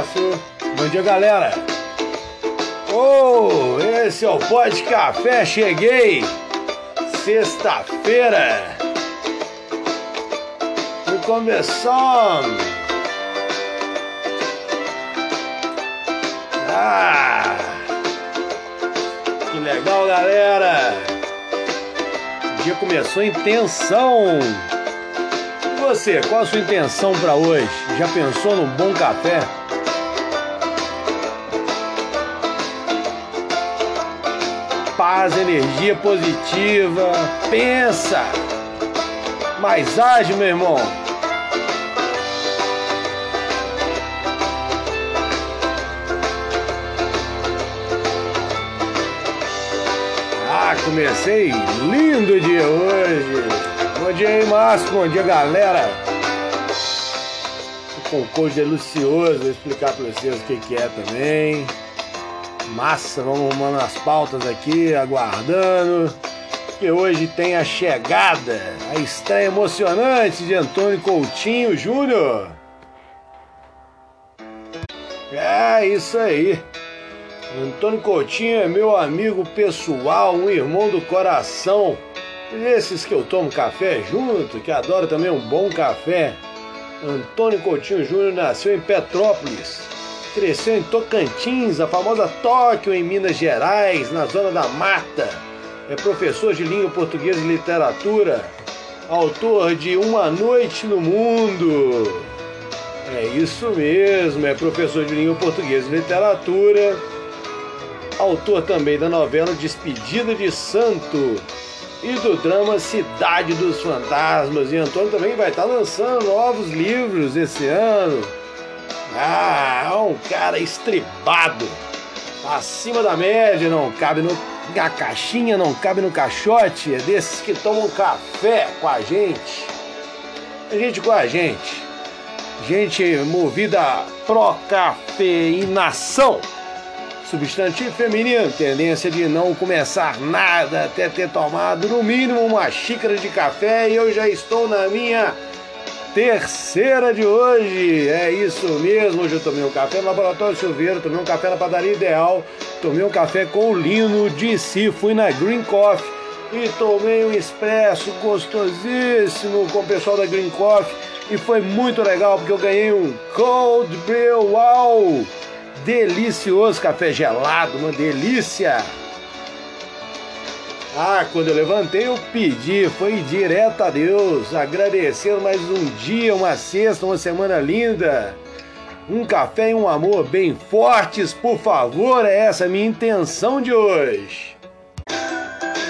Márcio. Bom dia, galera. Oh, esse é o Pode Café, cheguei. Sexta-feira. E começando. Ah, que legal, galera. O dia começou em tensão. Você, qual a sua intenção para hoje? Já pensou num bom café? Paz, energia positiva. Pensa. Mais age, meu irmão. Ah, comecei lindo dia hoje. Bom dia aí, Márcio. Bom dia, galera. Com um coach delicioso, vou explicar para vocês o que, que é também. Massa, vamos arrumando as pautas aqui, aguardando. Que hoje tem a chegada, a estreia emocionante de Antônio Coutinho Júnior. É isso aí. Antônio Coutinho é meu amigo pessoal, um irmão do coração. Esses que eu tomo café junto, que adoro também um bom café. Antônio Coutinho Júnior nasceu em Petrópolis, cresceu em Tocantins, a famosa Tóquio, em Minas Gerais, na zona da mata. É professor de língua portuguesa e literatura, autor de Uma Noite no Mundo. É isso mesmo, é professor de língua portuguesa e literatura, autor também da novela Despedida de Santo e do drama Cidade dos Fantasmas. E Antônio também vai estar lançando novos livros esse ano. Ah, é um cara estribado, acima da média, não cabe no, na caixinha, não cabe no caixote. É desses que tomam café com a gente. A gente com a gente. Gente movida pro cafeinação substantivo feminino, tendência de não começar nada até ter tomado no mínimo uma xícara de café e eu já estou na minha terceira de hoje. É isso mesmo, hoje eu tomei um café no Laboratório Silveira, tomei um café na Padaria Ideal, tomei um café com o Lino de si, fui na Green Coffee e tomei um expresso gostosíssimo com o pessoal da Green Coffee e foi muito legal porque eu ganhei um Cold Brew Wow! Delicioso café gelado, uma delícia. Ah, quando eu levantei eu pedi, foi direto a Deus, agradecendo mais um dia, uma sexta, uma semana linda. Um café e um amor bem fortes, por favor, é essa a minha intenção de hoje.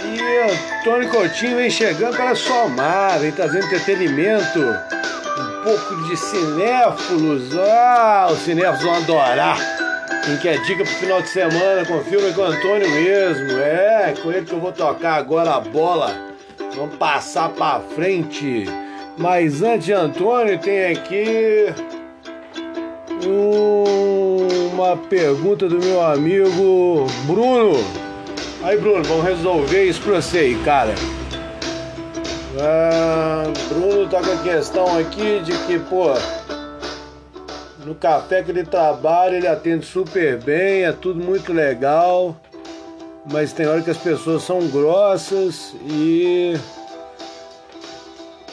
E Antônio Coutinho vem chegando para somar, vem trazendo entretenimento, um pouco de cinéfilos. Ah, os cinéfilos vão adorar. Quem quer dica pro final de semana, confirma com o Antônio mesmo. É, com ele que eu vou tocar agora a bola. Vamos passar pra frente. Mas antes de Antônio, tem aqui uma pergunta do meu amigo Bruno. Aí, Bruno, vamos resolver isso pra você aí, cara. Ah, Bruno tá com a questão aqui de que, pô, no café que ele trabalha, ele atende super bem, é tudo muito legal. Mas tem hora que as pessoas são grossas e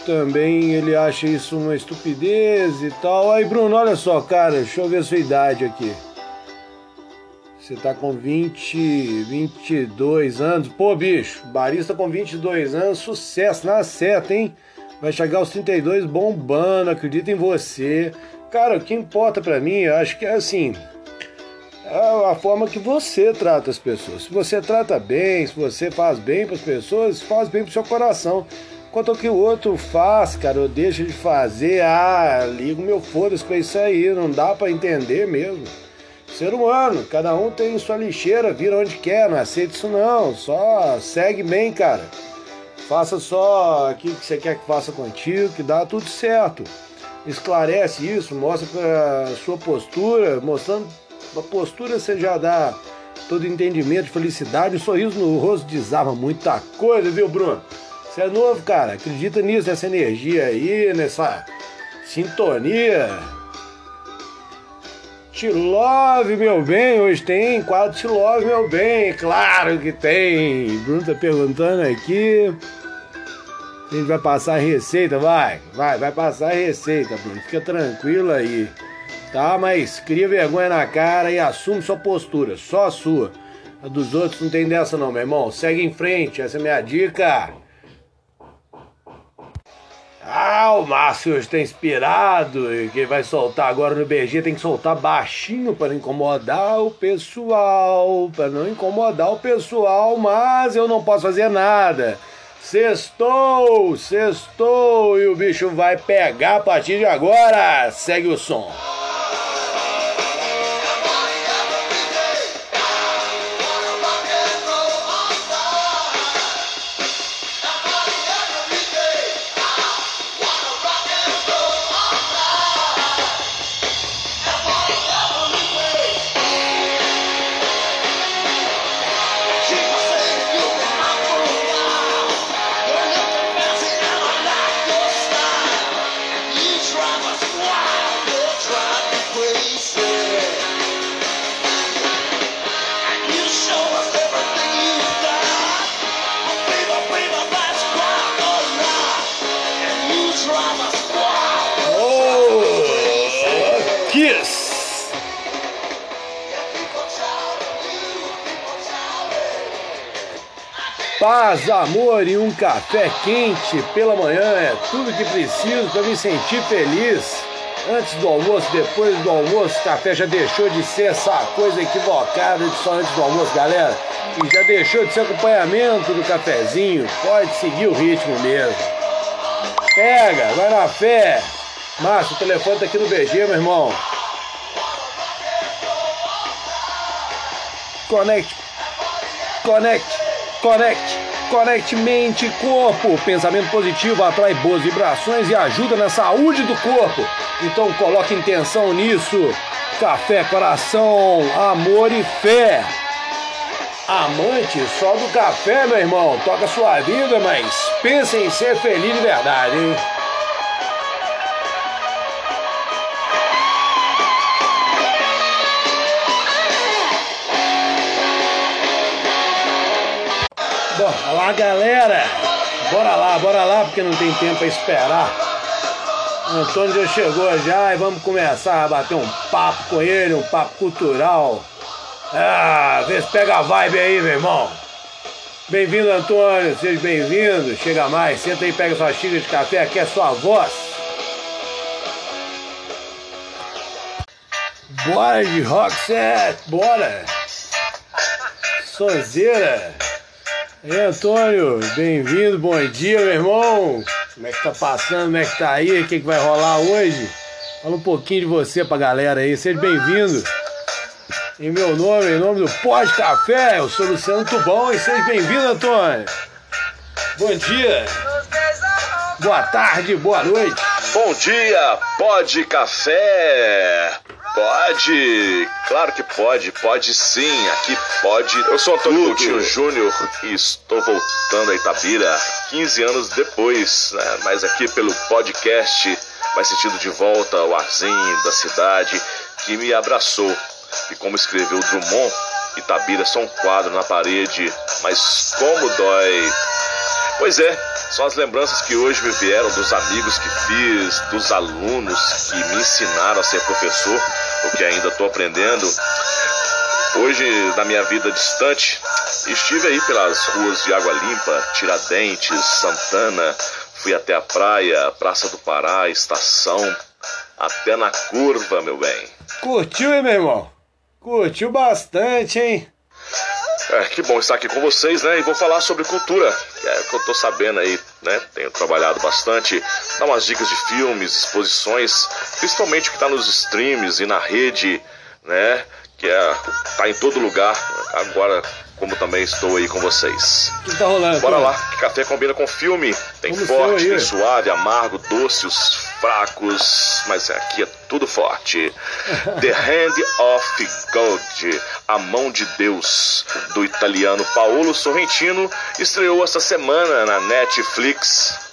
também ele acha isso uma estupidez e tal. Aí, Bruno, olha só, cara, deixa eu ver a sua idade aqui. Você tá com 20, 22 anos. Pô, bicho, barista com 22 anos, sucesso na seta, hein? Vai chegar aos 32 bombando, acredita em você. Cara, o que importa para mim, eu acho que é assim, é a forma que você trata as pessoas. Se você trata bem, se você faz bem para as pessoas, faz bem pro seu coração. Quanto ao que o outro faz, cara, ou deixa de fazer, ah, ligo meu foda-se pra isso aí, não dá para entender mesmo. Ser humano, cada um tem sua lixeira, vira onde quer, não aceita isso não, só segue bem, cara. Faça só aquilo que você quer que faça contigo, que dá tudo certo esclarece isso, mostra a sua postura, mostrando a postura você já dá todo entendimento, felicidade, um sorriso no rosto desarma muita coisa, viu, Bruno? Você é novo, cara, acredita nisso, nessa energia aí, nessa sintonia. Te Love, meu bem, hoje tem quadro Te Love, meu bem, claro que tem. Bruno tá perguntando aqui. A gente vai passar a receita, vai, vai, vai passar a receita, Bruno, fica tranquilo aí. Tá, mas cria vergonha na cara e assume sua postura, só a sua. A dos outros não tem dessa não, meu irmão. Segue em frente, essa é minha dica. Ah, o Márcio hoje tá inspirado e quem vai soltar agora no BG tem que soltar baixinho para incomodar o pessoal, para não incomodar o pessoal, mas eu não posso fazer nada. Sextou, sextou e o bicho vai pegar a partir de agora. Segue o som. Paz, amor e um café quente pela manhã é tudo que preciso para me sentir feliz. Antes do almoço, depois do almoço, café já deixou de ser essa coisa equivocada de só antes do almoço, galera. E já deixou de ser acompanhamento do cafezinho. Pode seguir o ritmo mesmo. Pega, vai na fé. Márcio, o telefone tá aqui no BG, meu irmão. Conecte. Conecte. Conecte. Conecte mente e corpo. Pensamento positivo atrai boas vibrações e ajuda na saúde do corpo. Então coloque intenção nisso. Café, coração, amor e fé. Amante só do café, meu irmão. Toca sua vida, mas pense em ser feliz de verdade, hein? Bom, olá galera! Bora lá, bora lá, porque não tem tempo a esperar. O Antônio já chegou já e vamos começar a bater um papo com ele, um papo cultural. Ah, vê se pega a vibe aí, meu irmão. Bem-vindo, Antônio, seja bem-vindo. Chega mais, senta aí, pega sua xícara de café, aqui é sua voz. Bora de rock set, bora! Sonzeira! E aí, Antônio, bem-vindo, bom dia, meu irmão. Como é que tá passando, como é que tá aí, o que, que vai rolar hoje? Fala um pouquinho de você pra galera aí, seja bem-vindo. Em meu nome, em nome do Pós Café, eu sou Luciano Tubão e seja bem-vindo, Antônio. Bom dia, boa tarde, boa noite. Bom dia, Pode Café. Pode, claro que pode, pode sim, aqui pode. Eu sou Antônio Coutinho Júnior e estou voltando a Itabira 15 anos depois, né? mas aqui pelo podcast, mais sentido de volta ao arzinho da cidade que me abraçou. E como escreveu Drummond, Itabira é só um quadro na parede, mas como dói. Pois é, são as lembranças que hoje me vieram dos amigos que fiz, dos alunos que me ensinaram a ser professor, o que ainda estou aprendendo. Hoje, na minha vida distante, estive aí pelas ruas de Água Limpa, Tiradentes, Santana, fui até a praia, Praça do Pará, Estação, até na curva, meu bem. Curtiu, hein, meu irmão? Curtiu bastante, hein? É, que bom estar aqui com vocês, né? E vou falar sobre cultura, que é o que eu tô sabendo aí, né? Tenho trabalhado bastante, dar umas dicas de filmes, exposições, principalmente o que tá nos streams e na rede, né? Que é, tá em todo lugar. Agora como também estou aí com vocês. O que tá rolando? Bora lá, que café combina com filme. Tem Vamos forte, tem suave, amargo, doce, os fracos, mas aqui é tudo forte. The Hand of God, A Mão de Deus, do italiano Paolo Sorrentino, estreou essa semana na Netflix.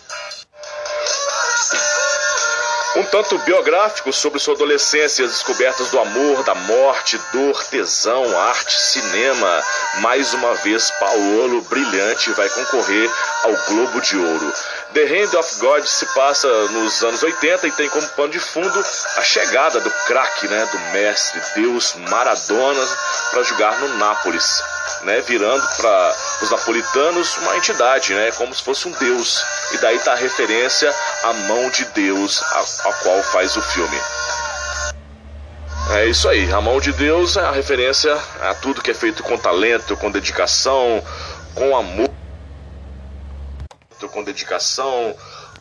Um tanto biográfico sobre sua adolescência e as descobertas do amor, da morte, dor, tesão, arte, cinema. Mais uma vez, Paolo Brilhante vai concorrer ao Globo de Ouro. The Hand of God se passa nos anos 80 e tem como pano de fundo a chegada do craque, né, do mestre Deus Maradona para jogar no Nápoles né, virando para os napolitanos uma entidade, né, como se fosse um deus. E daí tá a referência à mão de Deus a, a qual faz o filme. É isso aí, a mão de Deus é a referência a tudo que é feito com talento, com dedicação, com amor, com dedicação,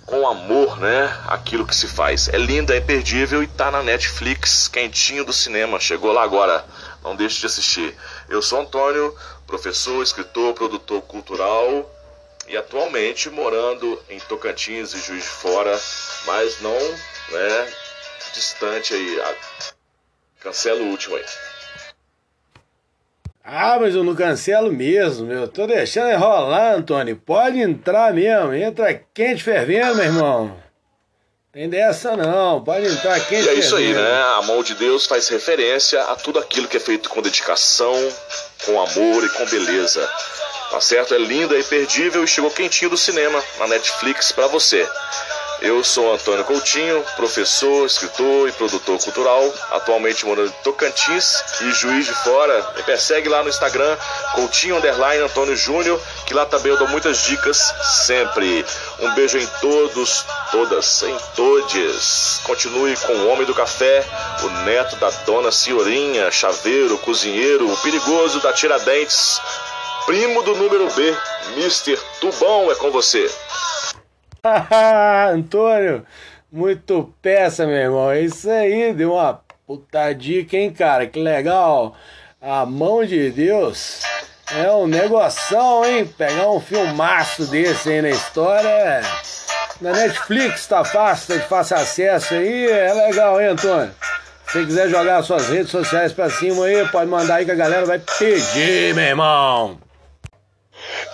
com amor, né? Aquilo que se faz. É linda, é imperdível e tá na Netflix, quentinho do cinema. Chegou lá agora. Não deixe de assistir. Eu sou Antônio, professor, escritor, produtor cultural e atualmente morando em Tocantins e Juiz de Fora, mas não, né, distante aí. Cancela o último aí. Ah, mas eu não cancelo mesmo, meu. Tô deixando rolar, Antônio. Pode entrar mesmo. Entra quente fervendo, meu irmão. Tem dessa não, pode entrar quente. E é isso aí, né? A mão de Deus faz referência a tudo aquilo que é feito com dedicação, com amor e com beleza. Tá certo? É linda, é imperdível e chegou quentinho do cinema na Netflix para você. Eu sou Antônio Coutinho, professor, escritor e produtor cultural, atualmente morando em Tocantins e Juiz de Fora. Me persegue lá no Instagram, Coutinho Underline Antônio Júnior, que lá também eu dou muitas dicas sempre. Um beijo em todos, todas, em todes. Continue com o Homem do Café, o neto da Dona Senhorinha, chaveiro, cozinheiro, o perigoso da Tiradentes, primo do número B, Mr. Tubão é com você. Antônio, muito peça, meu irmão. É isso aí, deu uma puta dica, hein, cara? Que legal. A mão de Deus é um negoção, hein? Pegar um filmaço desse aí na história. Na Netflix tá fácil, tá de fácil acesso aí. É legal, hein, Antônio? Se quiser jogar suas redes sociais pra cima aí, pode mandar aí que a galera vai pedir, meu irmão.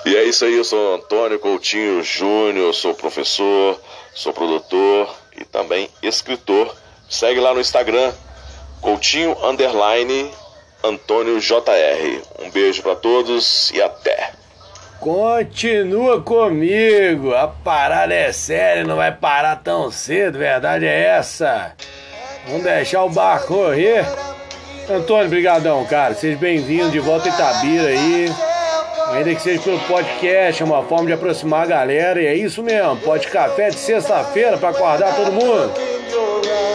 E é isso aí, eu sou Antônio Coutinho Júnior, sou professor, sou produtor e também escritor. Segue lá no Instagram, Coutinho Underline Antônio JR. Um beijo para todos e até. Continua comigo, a parada é séria, não vai parar tão cedo, verdade é essa. Vamos deixar o barco correr. Antônio, brigadão, cara. Seja bem-vindo de volta a Itabira aí. Ainda que seja pelo podcast, é uma forma de aproximar a galera. E é isso mesmo, pode café de sexta-feira para acordar todo mundo.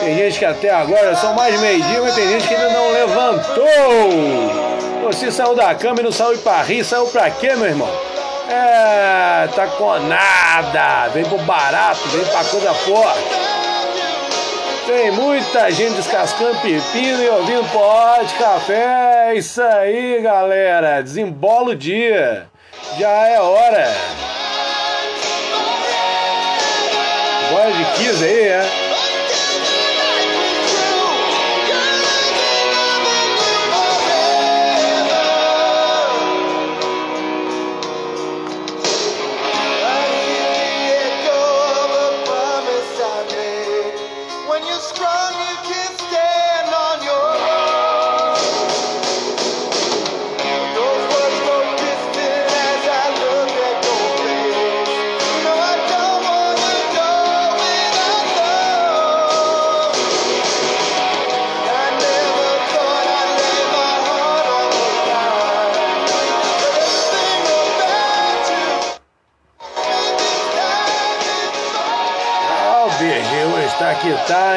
Tem gente que até agora são mais meio-dia, mas tem gente que ainda não levantou. Você saiu da cama e não saiu pra rir, saiu pra quê, meu irmão? É, tá com nada. Vem pro barato, vem pra coisa forte. Tem muita gente descascando pepino e ouvindo pode café. É isso aí, galera. Desembola o dia. Já é hora. Bora de 15 aí, é?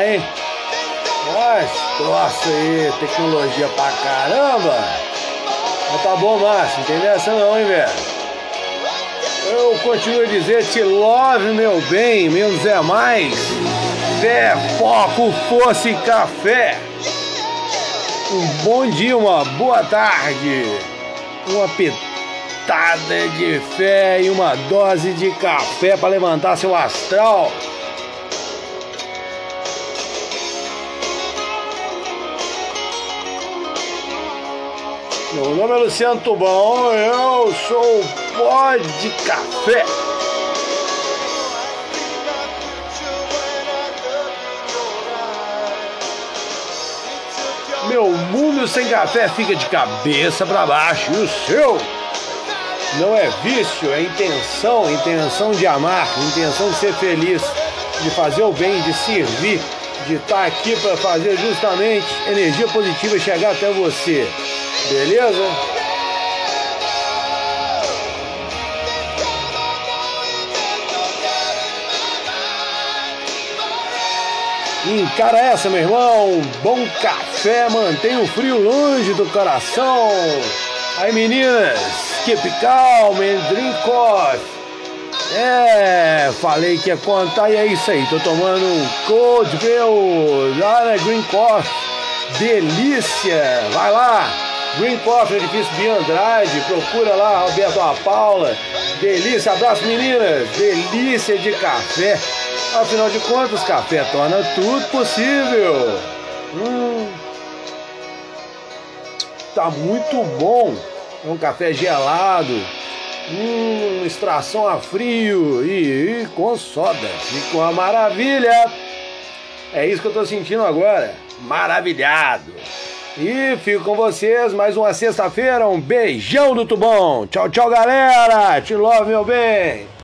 Hein? Mas, troço aí, tecnologia pra caramba. Mas tá bom, Márcio, não tem dessa não, hein, velho? Eu continuo a dizer, te love, meu bem, menos é mais. Fé, foco, força e café. Um bom dia, uma boa tarde. Uma pitada de fé e uma dose de café para levantar seu astral. Meu nome é Luciano Tubão, eu sou o Pó de Café. Meu mundo sem café fica de cabeça para baixo. E o seu? Não é vício, é intenção, intenção de amar, intenção de ser feliz, de fazer o bem, de servir, de estar aqui para fazer justamente energia positiva chegar até você. Beleza? Encara essa, meu irmão. Bom café, mantém o frio longe do coração. Aí, meninas, keep calm and drink. É, falei que ia contar e é isso aí. Tô tomando um Cold Brew lá na Green Coffee. Delícia! Vai lá! Green Coffee, edifício de Andrade. Procura lá, Roberto A. Paula. Delícia, abraço meninas. Delícia de café. Afinal de contas, café torna tudo possível. Hum, tá muito bom. É um café gelado. Hum, extração a frio e, e com soda. Ficou uma maravilha. É isso que eu tô sentindo agora. Maravilhado. E fico com vocês mais uma sexta-feira. Um beijão do Tubão. Tchau, tchau, galera. Te love, meu bem.